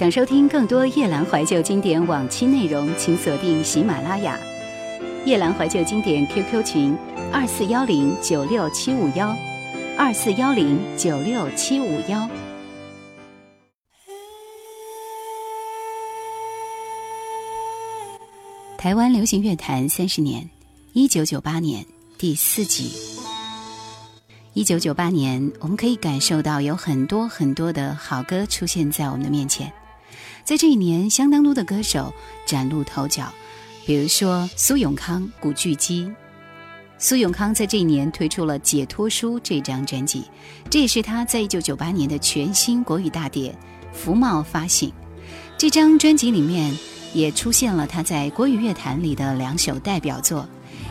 想收听更多夜兰怀旧经典往期内容，请锁定喜马拉雅。夜兰怀旧经典 QQ 群：二四幺零九六七五幺，二四幺零九六七五幺。台湾流行乐坛三十年，一九九八年第四集。一九九八年，我们可以感受到有很多很多的好歌出现在我们的面前。在这一年，相当多的歌手崭露头角，比如说苏永康、古巨基。苏永康在这一年推出了《解脱书》这张专辑，这也是他在一九九八年的全新国语大碟《福茂》发行。这张专辑里面也出现了他在国语乐坛里的两首代表作，《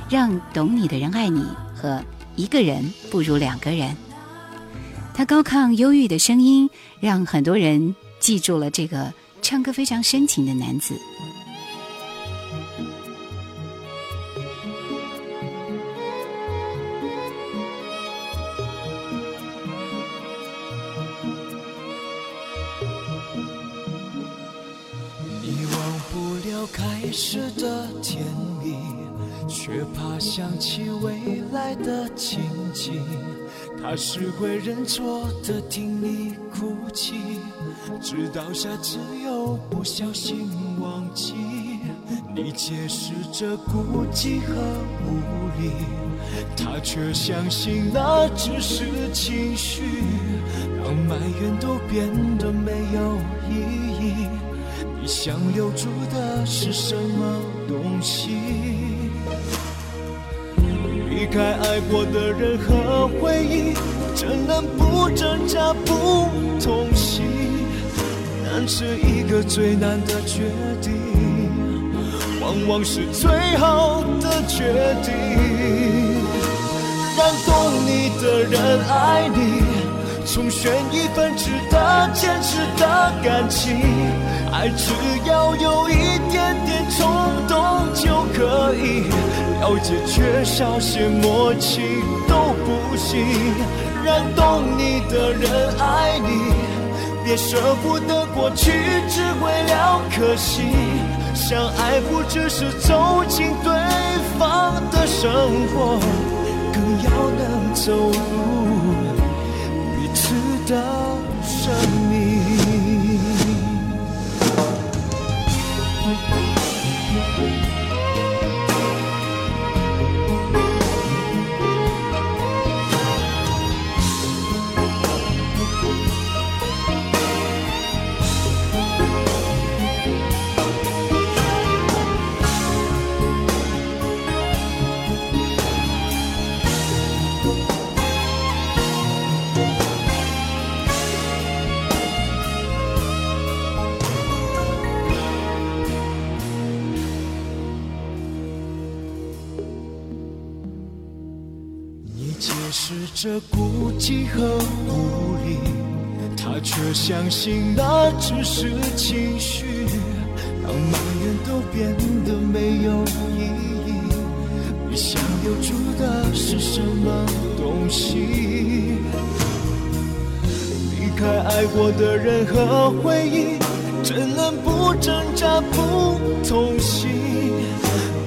让懂你的人爱你》和《一个人不如两个人》。他高亢忧郁的声音，让很多人记住了这个。唱歌非常深情的男子。你忘不了开始的甜蜜，却怕想起未来的情景。他是会认错的，听你哭泣。直到下次又不小心忘记，你解释着孤寂和无力，他却相信那只是情绪，让埋怨都变得没有意义。你想留住的是什么东西？离开爱过的人和回忆，怎能不挣扎不痛心是一个最难的决定，往往是最好的决定。让懂你的人爱你，重选一份值得坚持的感情。爱只要有一点点冲动就可以，了解缺少些默契都不行。让懂你的人爱你。也舍不得过去，只为了可惜。相爱不只是走进对方的生活，更要能走入这孤寂和无力，他却相信那只是情绪，当埋怨都变得没有意义。你想留住的是什么东西？离开爱过的人和回忆，怎能不挣扎不痛心？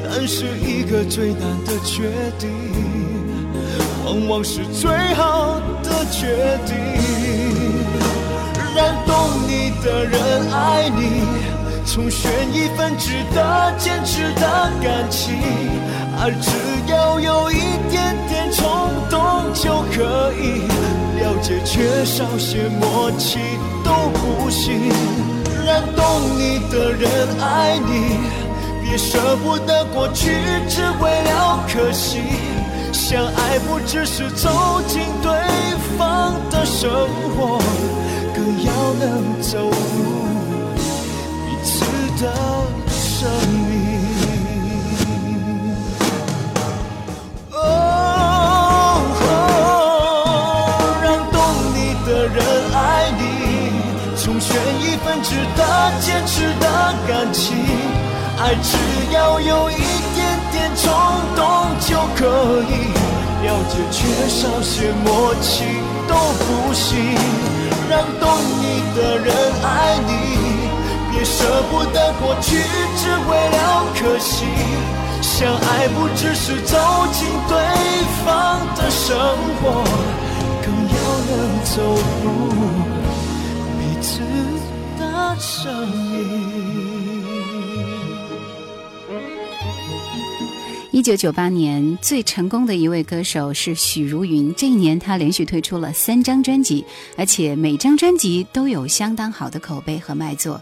那是一个最难的决定。往往是最好的决定，让懂你的人爱你，重选一份值得坚持的感情。而只要有一点点冲动就可以，了解缺少些默契都不行。让懂你的人爱你，别舍不得过去，只为了可惜。相爱不只是走进对方的生活，更要能走入彼此的生命。哦，让懂你的人爱你，重选一份值得坚持的感情。爱只要有一都可以，了解缺少些默契都不行。让懂你的人爱你，别舍不得过去，只为了可惜。相爱不只是走进对方的生活，更要能走入彼此的生命。一九九八年最成功的一位歌手是许茹芸。这一年，她连续推出了三张专辑，而且每张专辑都有相当好的口碑和卖座。《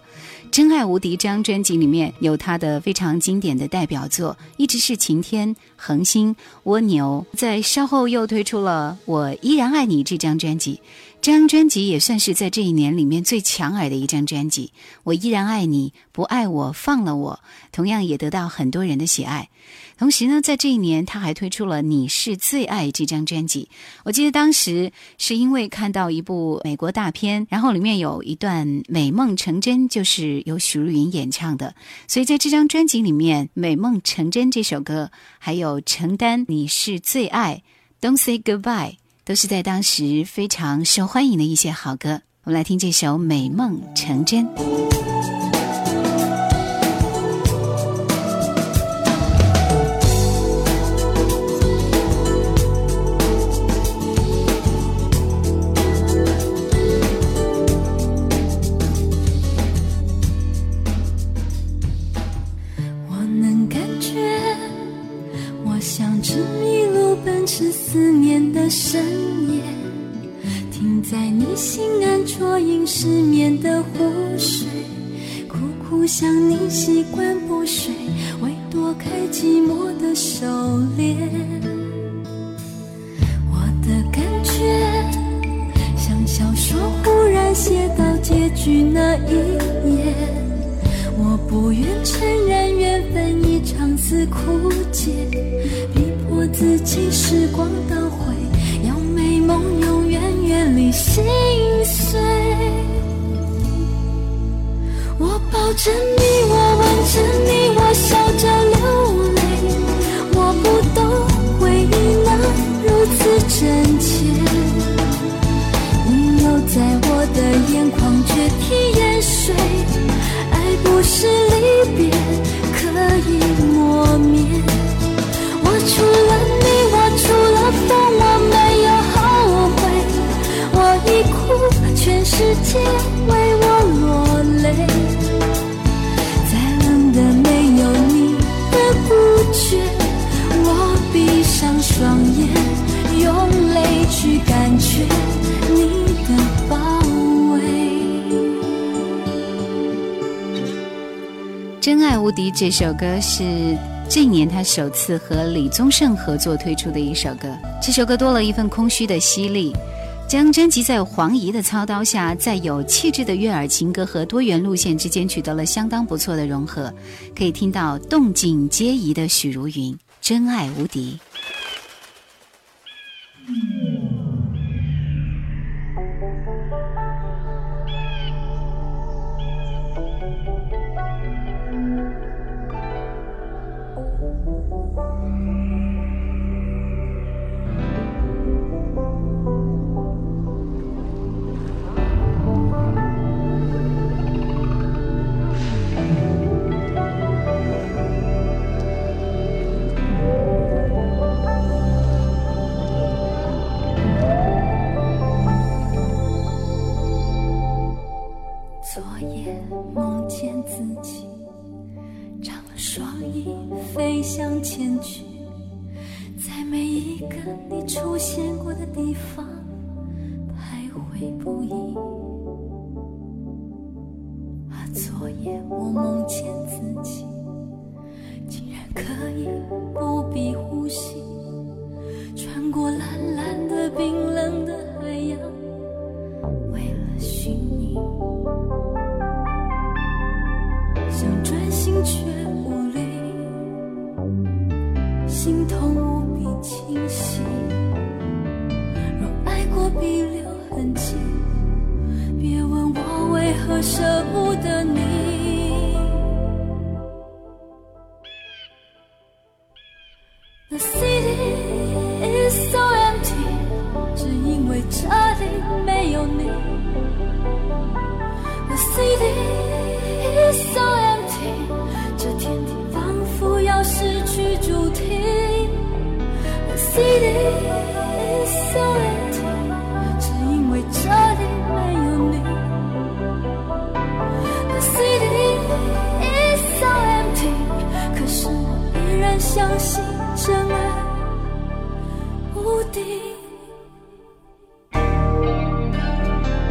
真爱无敌》这张专辑里面有她的非常经典的代表作，一直是晴天、恒星、蜗牛。在稍后又推出了《我依然爱你》这张专辑。这张专辑也算是在这一年里面最抢耳的一张专辑。我依然爱你，不爱我放了我，同样也得到很多人的喜爱。同时呢，在这一年，他还推出了《你是最爱》这张专辑。我记得当时是因为看到一部美国大片，然后里面有一段美梦成真，就是由许茹芸演唱的，所以在这张专辑里面，《美梦成真》这首歌，还有《承担你是最爱》，Don't Say Goodbye，都是在当时非常受欢迎的一些好歌。我们来听这首《美梦成真》。这首歌是这一年他首次和李宗盛合作推出的一首歌。这首歌多了一份空虚的犀利，将专辑在黄怡的操刀下，在有气质的悦耳情歌和多元路线之间取得了相当不错的融合。可以听到动静皆宜的许茹芸，真爱无敌。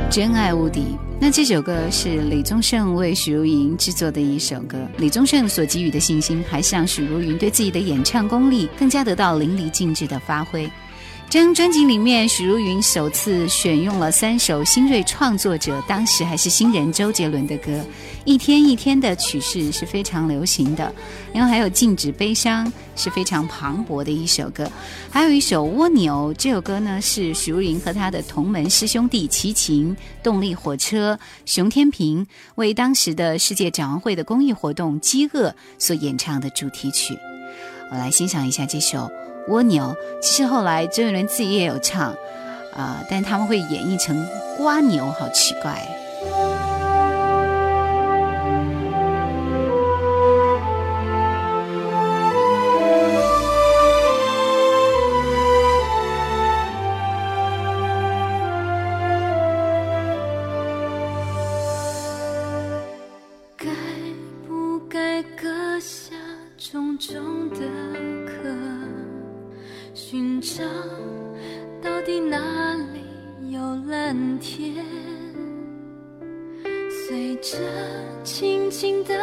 真爱无敌。那这首歌是李宗盛为许茹芸制作的一首歌。李宗盛所给予的信心，还是让许茹芸对自己的演唱功力更加得到淋漓尽致的发挥。这张专辑里面，许茹芸首次选用了三首新锐创作者，当时还是新人周杰伦的歌，《一天一天》的曲式是非常流行的，然后还有《禁止悲伤》是非常磅礴的一首歌，还有一首《蜗牛》这首歌呢是许茹芸和她的同门师兄弟齐秦、动力火车、熊天平为当时的世界展望会的公益活动《饥饿》所演唱的主题曲。我来欣赏一下这首。蜗牛，其实后来周杰伦自己也有唱，啊，但他们会演绎成瓜牛，好奇怪。该不该割下重重，寻找到底哪里有蓝天？随着轻轻的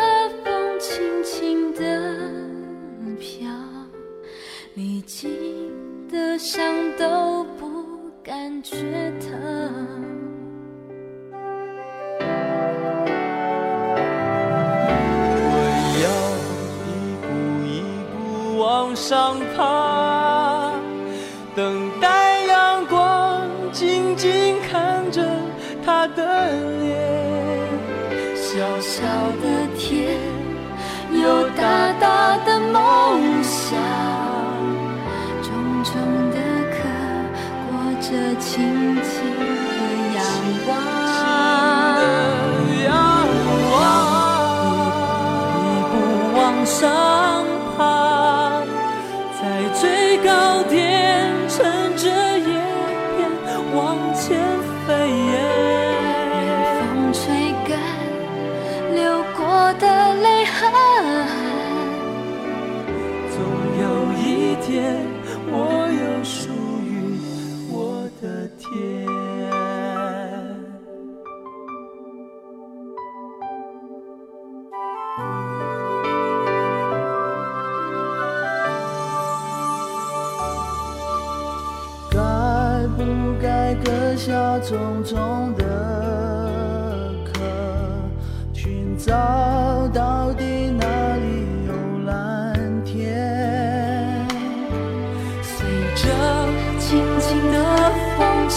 风，轻轻的飘，历经的伤都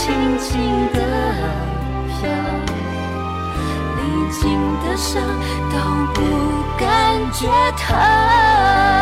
轻轻的飘，历经的伤都不感觉疼。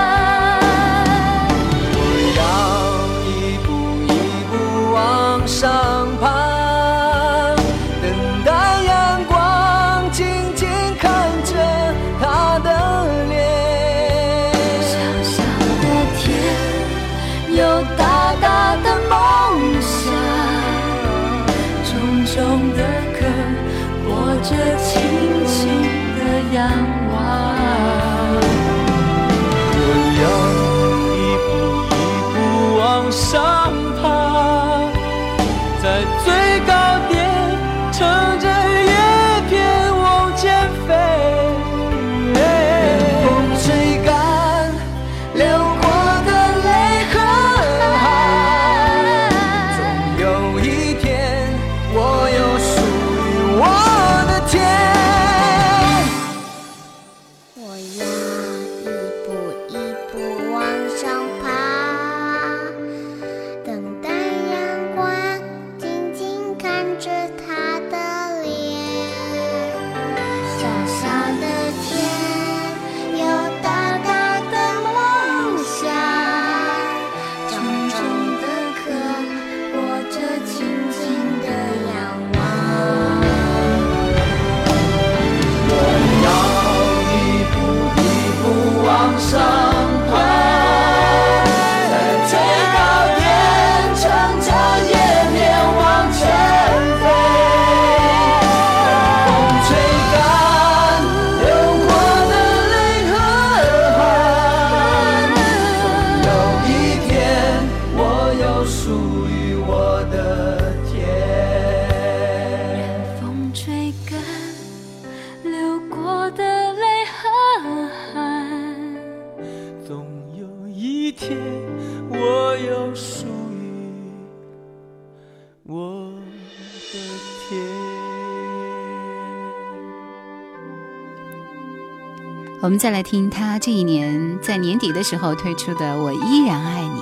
我们再来听他这一年在年底的时候推出的《我依然爱你》。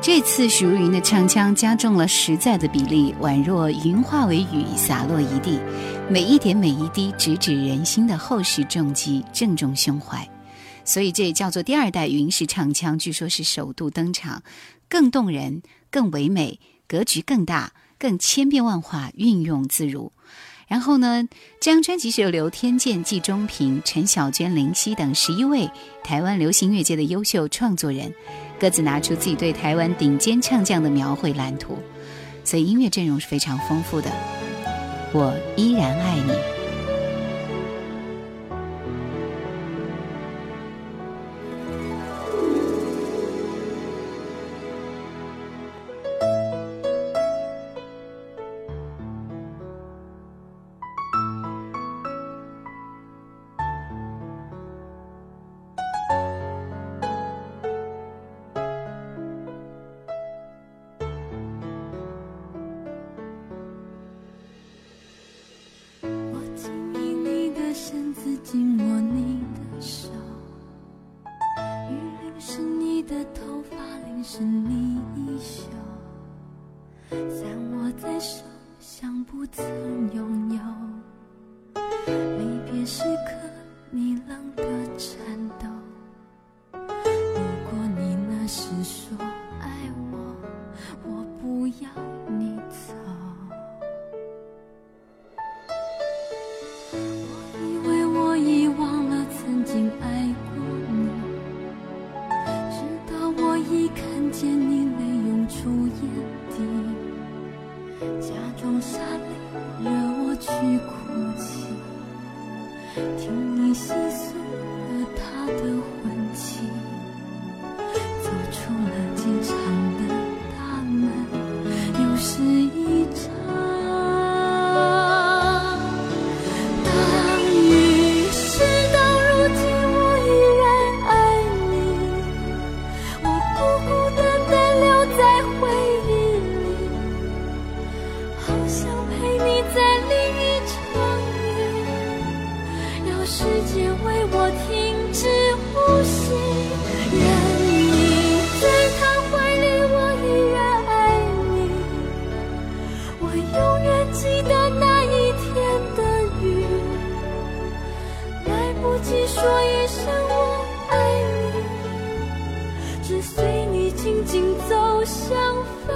这次许茹芸的唱腔加重了实在的比例，宛若云化为雨洒落一地，每一点每一滴直指人心的厚实重击，正中胸怀。所以这也叫做第二代云式唱腔，据说是首度登场，更动人、更唯美，格局更大，更千变万化，运用自如。然后呢，这张专辑是由刘天健、季中平、陈小娟、林夕等十一位台湾流行乐界的优秀创作人，各自拿出自己对台湾顶尖唱将的描绘蓝图，所以音乐阵容是非常丰富的。我依然爱你。竟走向飞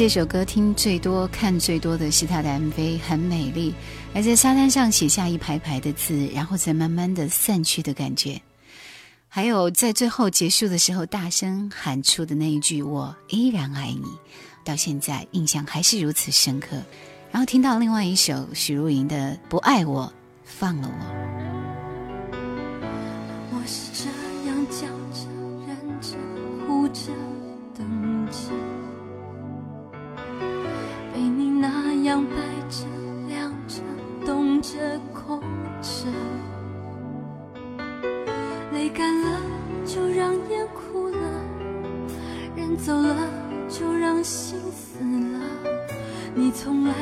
这首歌听最多、看最多的是他的 MV，很美丽，而在沙滩上写下一排排的字，然后再慢慢的散去的感觉。还有在最后结束的时候大声喊出的那一句“我依然爱你”，到现在印象还是如此深刻。然后听到另外一首许茹芸的《不爱我，放了我》。我是这样叫着、忍着、哭着、等着，那样摆着、晾着、冻着、空着，泪干了就让眼哭了，人走了就让心死了。你从来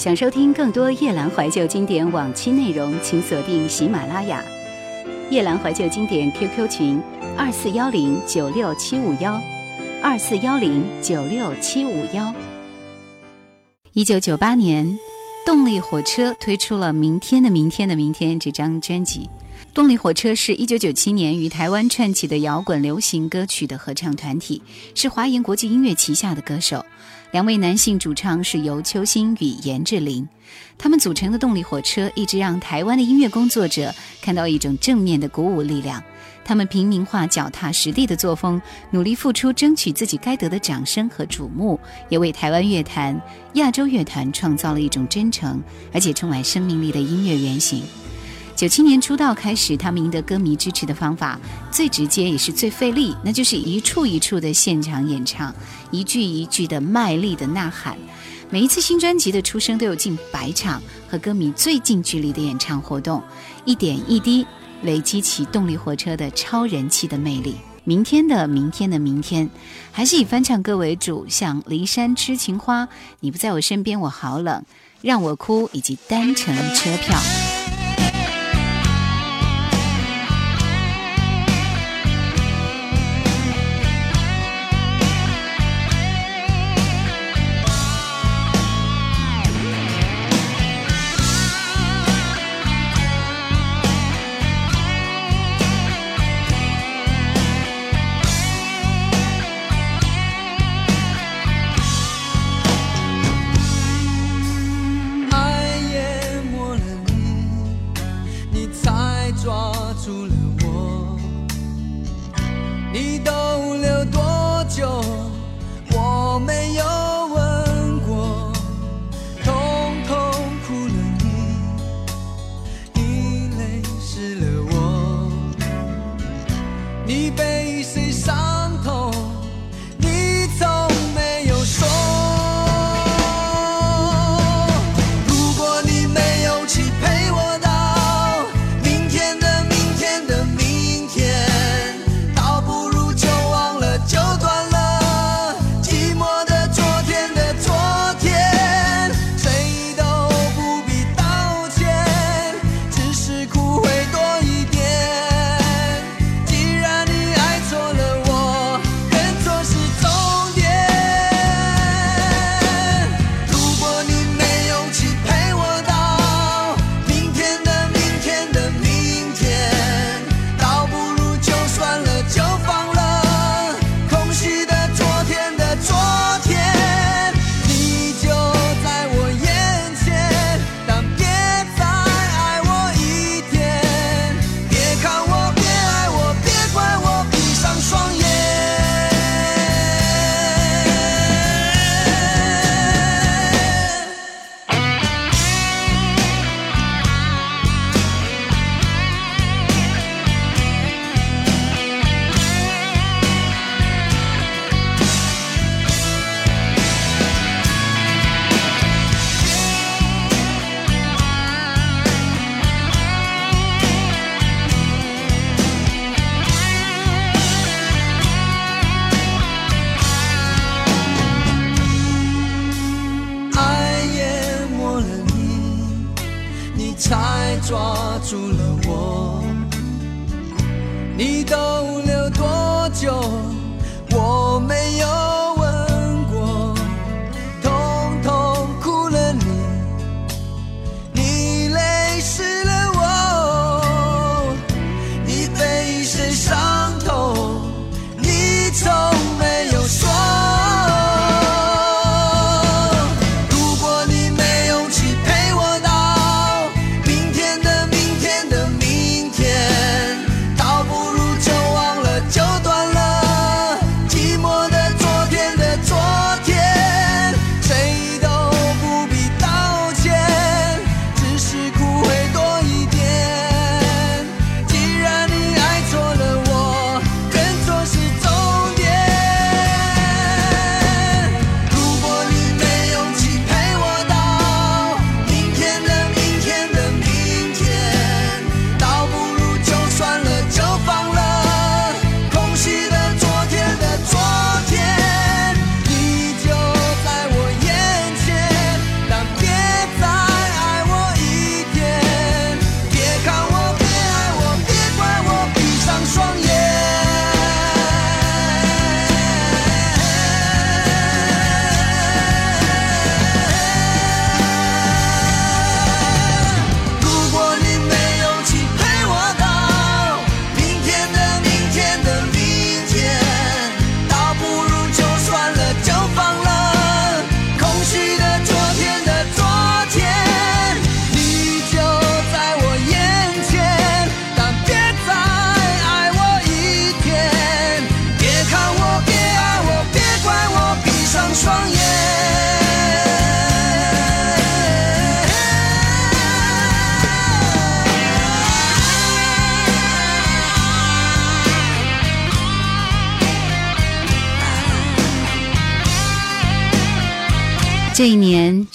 想收听更多夜兰怀旧经典往期内容，请锁定喜马拉雅。夜兰怀旧经典 QQ 群：二四幺零九六七五幺，二四幺零九六七五幺。一九九八年，动力火车推出了《明天的明天的明天》这张专辑。动力火车是一九九七年于台湾串起的摇滚流行歌曲的合唱团体，是华研国际音乐旗下的歌手。两位男性主唱是由秋兴与严志林，他们组成的动力火车一直让台湾的音乐工作者看到一种正面的鼓舞力量。他们平民化、脚踏实地的作风，努力付出，争取自己该得的掌声和瞩目，也为台湾乐坛、亚洲乐坛创造了一种真诚而且充满生命力的音乐原型。九七年出道开始，他们赢得歌迷支持的方法最直接也是最费力，那就是一处一处的现场演唱，一句一句的卖力的呐喊。每一次新专辑的出生都有近百场和歌迷最近距离的演唱活动，一点一滴累积起动力火车的超人气的魅力。明天的明天的明天，还是以翻唱歌为主，像《骊山痴情花》、你不在我身边我好冷、让我哭以及单程车票。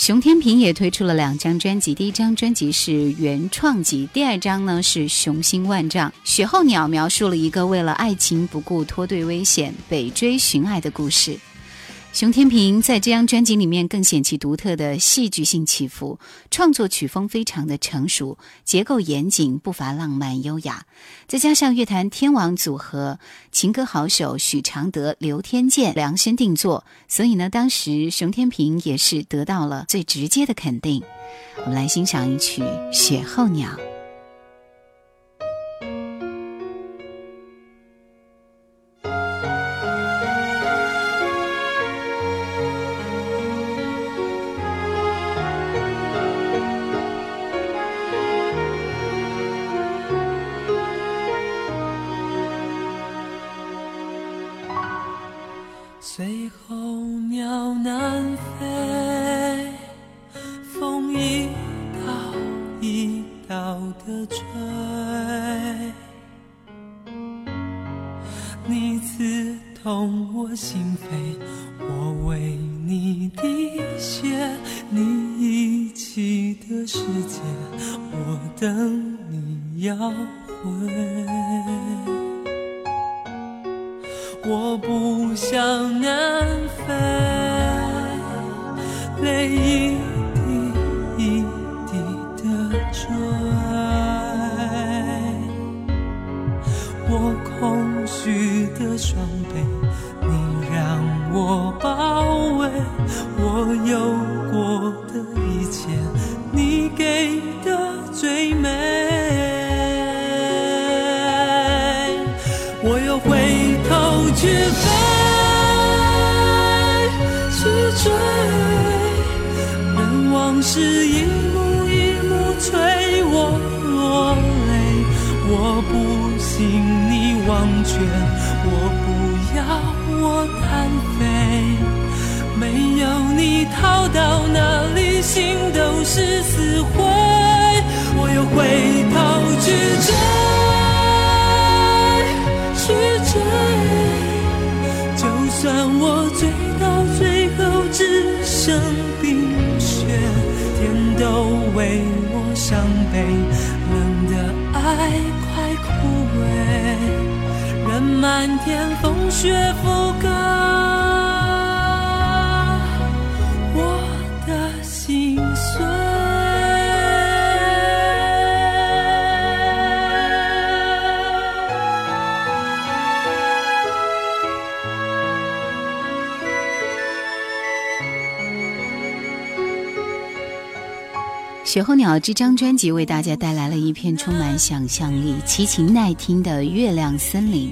熊天平也推出了两张专辑，第一张专辑是原创集，第二张呢是雄心万丈。雪候鸟描述了一个为了爱情不顾脱队危险，北追寻爱的故事。熊天平在这张专辑里面更显其独特的戏剧性起伏，创作曲风非常的成熟，结构严谨，不乏浪漫优雅。再加上乐坛天王组合情歌好手许常德、刘天健量身定做，所以呢，当时熊天平也是得到了最直接的肯定。我们来欣赏一曲《雪候鸟》。死灰。我又回头去追，去追。就算我醉到最后只剩冰雪，天都为我伤悲，冷的爱快枯萎，任漫天风雪覆盖。雪候鸟这张专辑为大家带来了一片充满想象力、奇情耐听的月亮森林，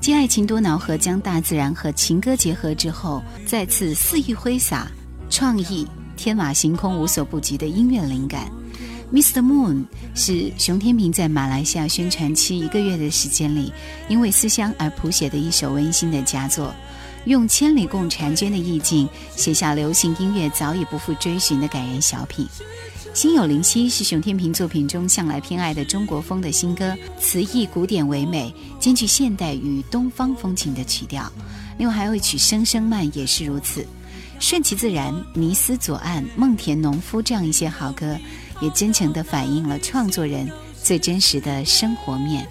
继爱情多恼和将大自然和情歌结合之后，再次肆意挥洒创意、天马行空、无所不及的音乐灵感。Mr. Moon 是熊天平在马来西亚宣传期一个月的时间里，因为思乡而谱写的一首温馨的佳作，用千里共婵娟的意境写下流行音乐早已不复追寻的感人小品。心有灵犀是熊天平作品中向来偏爱的中国风的新歌，词意古典唯美，兼具现代与东方风情的曲调。另外还有一曲《声声慢》也是如此，顺其自然，迷思左岸，梦田农夫这样一些好歌，也真诚地反映了创作人最真实的生活面。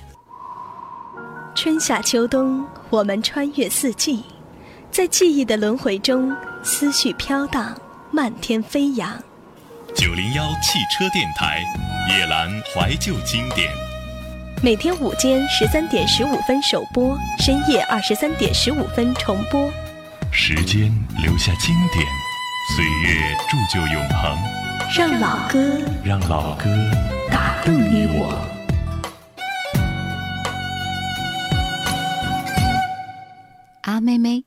春夏秋冬，我们穿越四季，在记忆的轮回中，思绪飘荡，漫天飞扬。九零幺汽车电台，夜阑怀旧经典。每天午间十三点十五分首播，深夜二十三点十五分重播。时间留下经典，岁月铸就永恒。让老歌，让老歌打动你我。阿妹妹，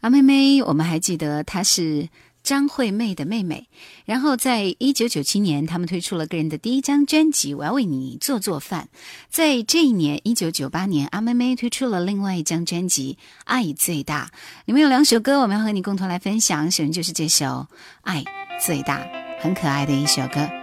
阿妹妹，我们还记得她是。张惠妹的妹妹，然后在一九九七年，他们推出了个人的第一张专辑《我要为你做做饭》。在这一年，一九九八年，阿妹妹推出了另外一张专辑《爱最大》，里面有两首歌，我们要和你共同来分享。首先就是这首《爱最大》，很可爱的一首歌。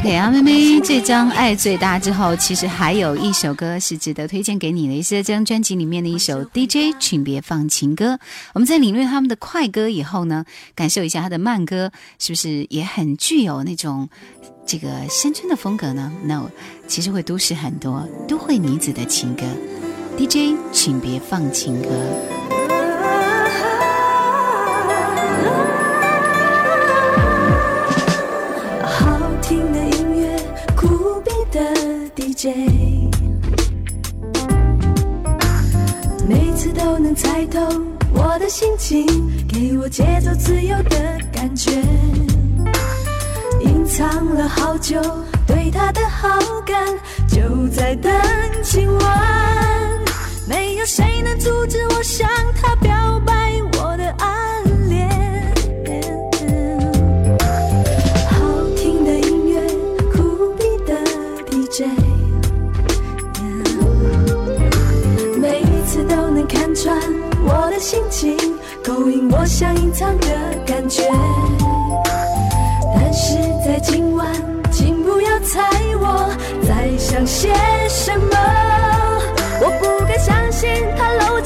ok 啊妹妹这张爱最大之后其实还有一首歌是值得推荐给你的是这张专辑里面的一首 dj 请别放情歌。我们在领略他们的快歌以后呢感受一下他的慢歌是不是也很具有那种这个乡村的风格呢？No 其实会都市很多都会女子的情歌。Dj 请别放情歌。谁每次都能猜透我的心情给我节奏自由的感觉隐藏了好久对他的好感就在等今晚没有谁能阻止我向他表白我的爱。心情勾引，我想隐藏的感觉。但是在今晚，请不要猜我在想些什么，我不敢相信他搂。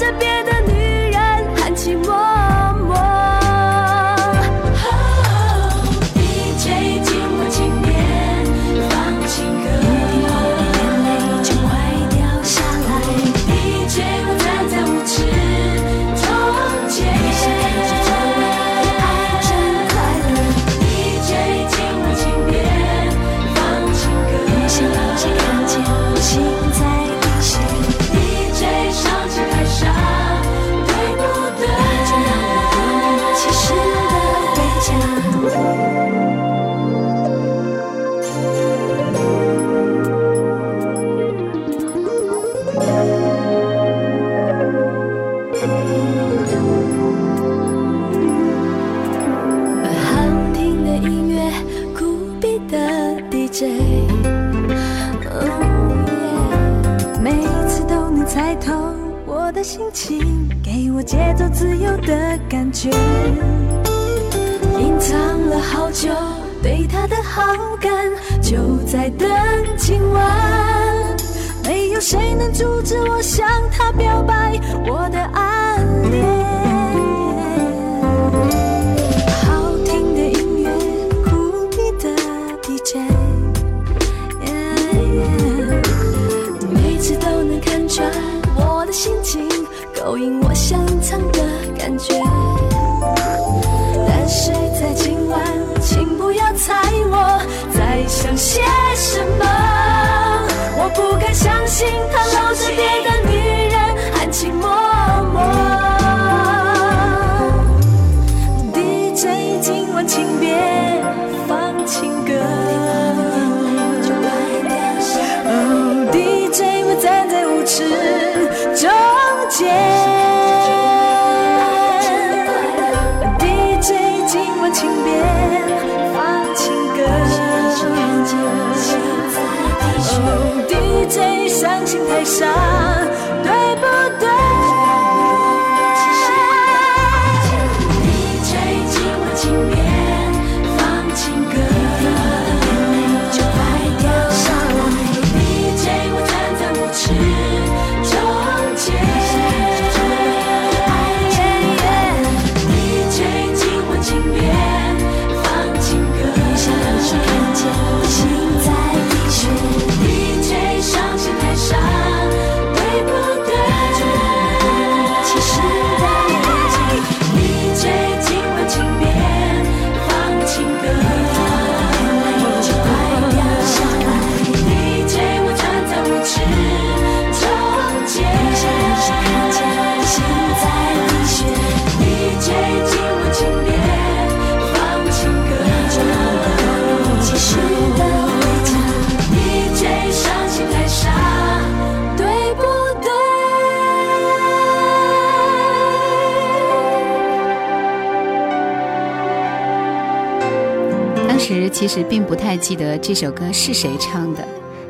不太记得这首歌是谁唱的，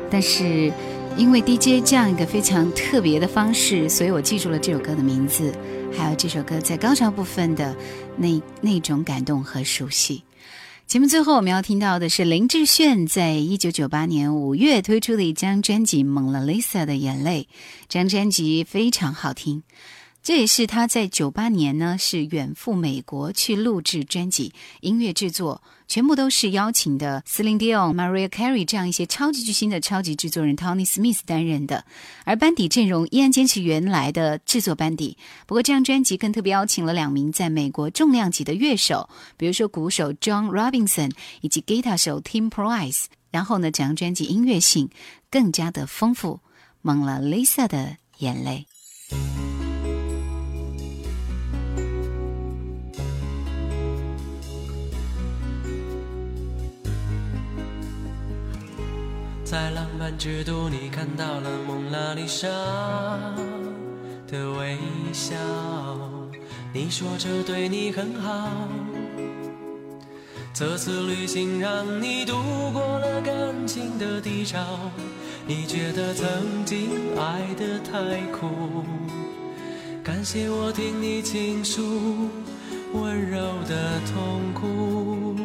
但是因为 DJ 这样一个非常特别的方式，所以我记住了这首歌的名字，还有这首歌在高潮部分的那那种感动和熟悉。节目最后我们要听到的是林志炫在一九九八年五月推出的一张专辑《蒙娜丽莎的眼泪》，这张专辑非常好听。这也是他在九八年呢，是远赴美国去录制专辑，音乐制作全部都是邀请的 Celine Dion、Maria Carey 这样一些超级巨星的超级制作人 Tony Smith 担任的，而班底阵容依然坚持原来的制作班底。不过这张专辑更特别邀请了两名在美国重量级的乐手，比如说鼓手 John Robinson 以及吉他手 Tim Price。然后呢，整张专辑音乐性更加的丰富，蒙了 Lisa 的眼泪。在浪漫之都，你看到了蒙娜丽莎的微笑。你说这对你很好，这次旅行让你度过了感情的低潮。你觉得曾经爱得太苦，感谢我听你倾诉温柔的痛苦。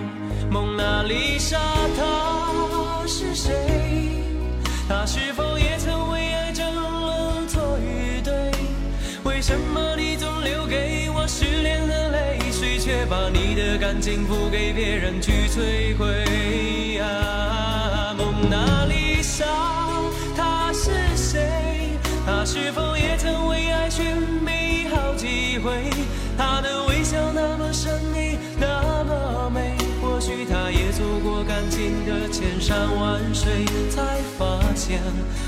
蒙娜丽莎，她是谁？她是否也曾为爱争论错与对？为什么你总留给我失恋的泪水，却把你的感情付给别人去摧毁？啊，蒙娜丽莎，她是谁？她是否也曾为爱寻觅好几回？过感情的千山万水，才发现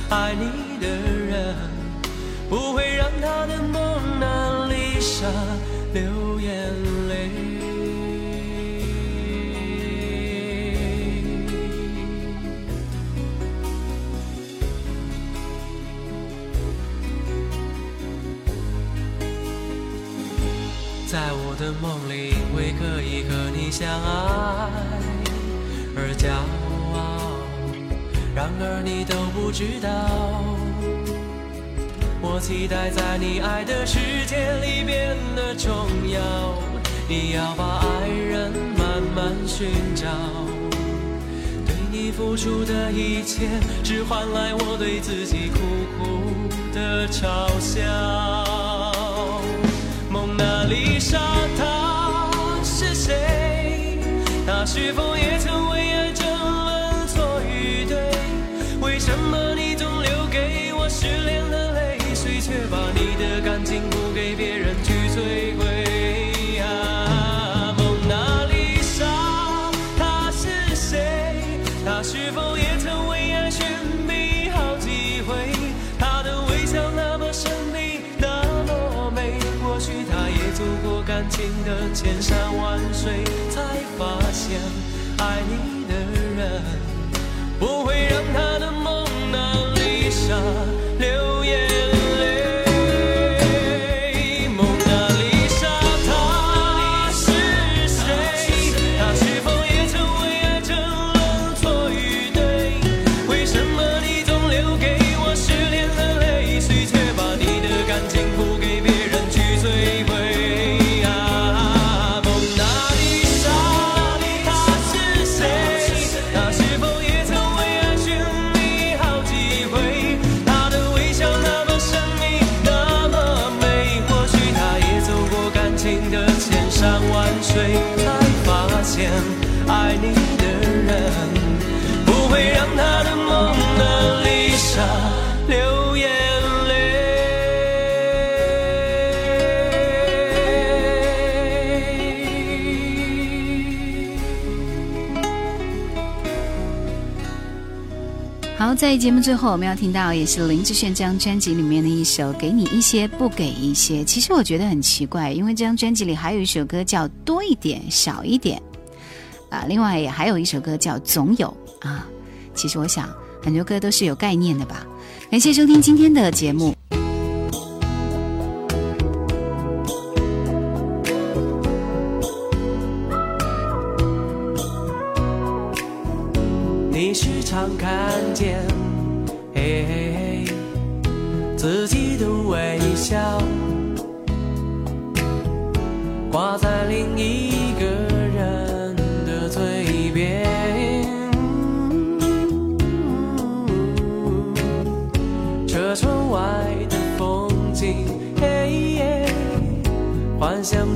爱你的人不会让他的蒙娜丽莎流眼泪。在我的梦里，因为可以和你相爱骄傲，然而你都不知道。我期待在你爱的世界里变得重要，你要把爱人慢慢寻找。对你付出的一切，只换来我对自己苦苦的嘲笑。蒙娜丽莎，她是谁？她是否也曾为过感情的千山万水，才发现爱你节目最后，我们要听到也是林志炫这张专辑里面的一首《给你一些，不给一些》。其实我觉得很奇怪，因为这张专辑里还有一首歌叫《多一点，少一点》，啊，另外也还有一首歌叫《总有》啊。其实我想，很多歌都是有概念的吧。感谢收听今天的节目。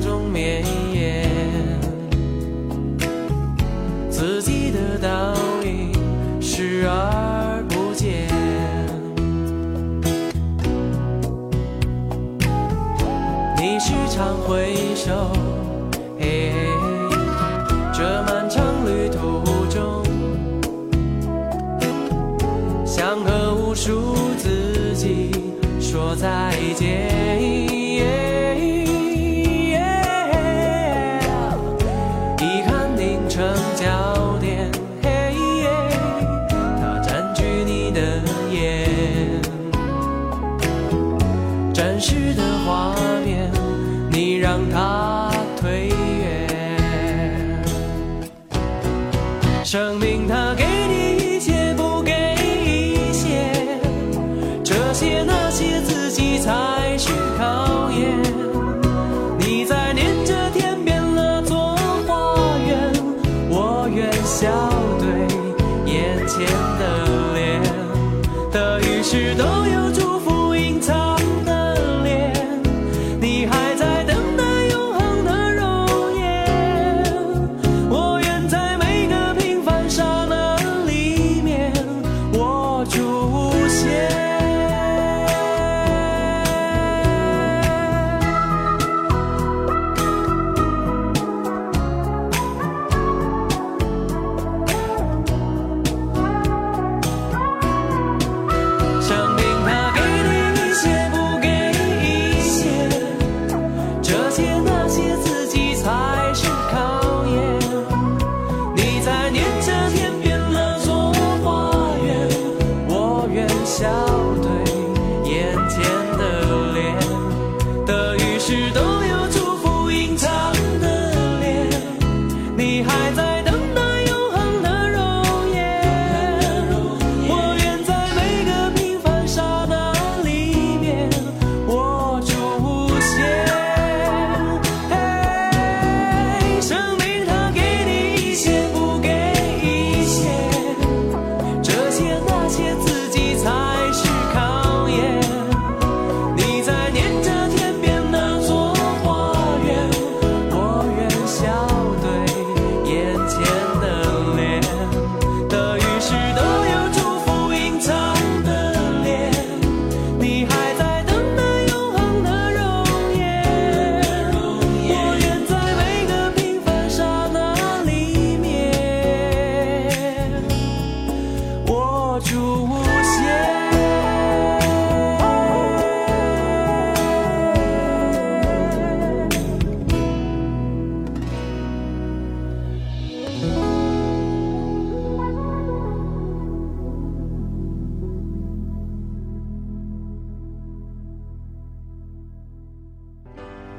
中绵延。自己的倒影视而不见。你时常回首，这漫长旅途中，想和无数自己说再见。生命它给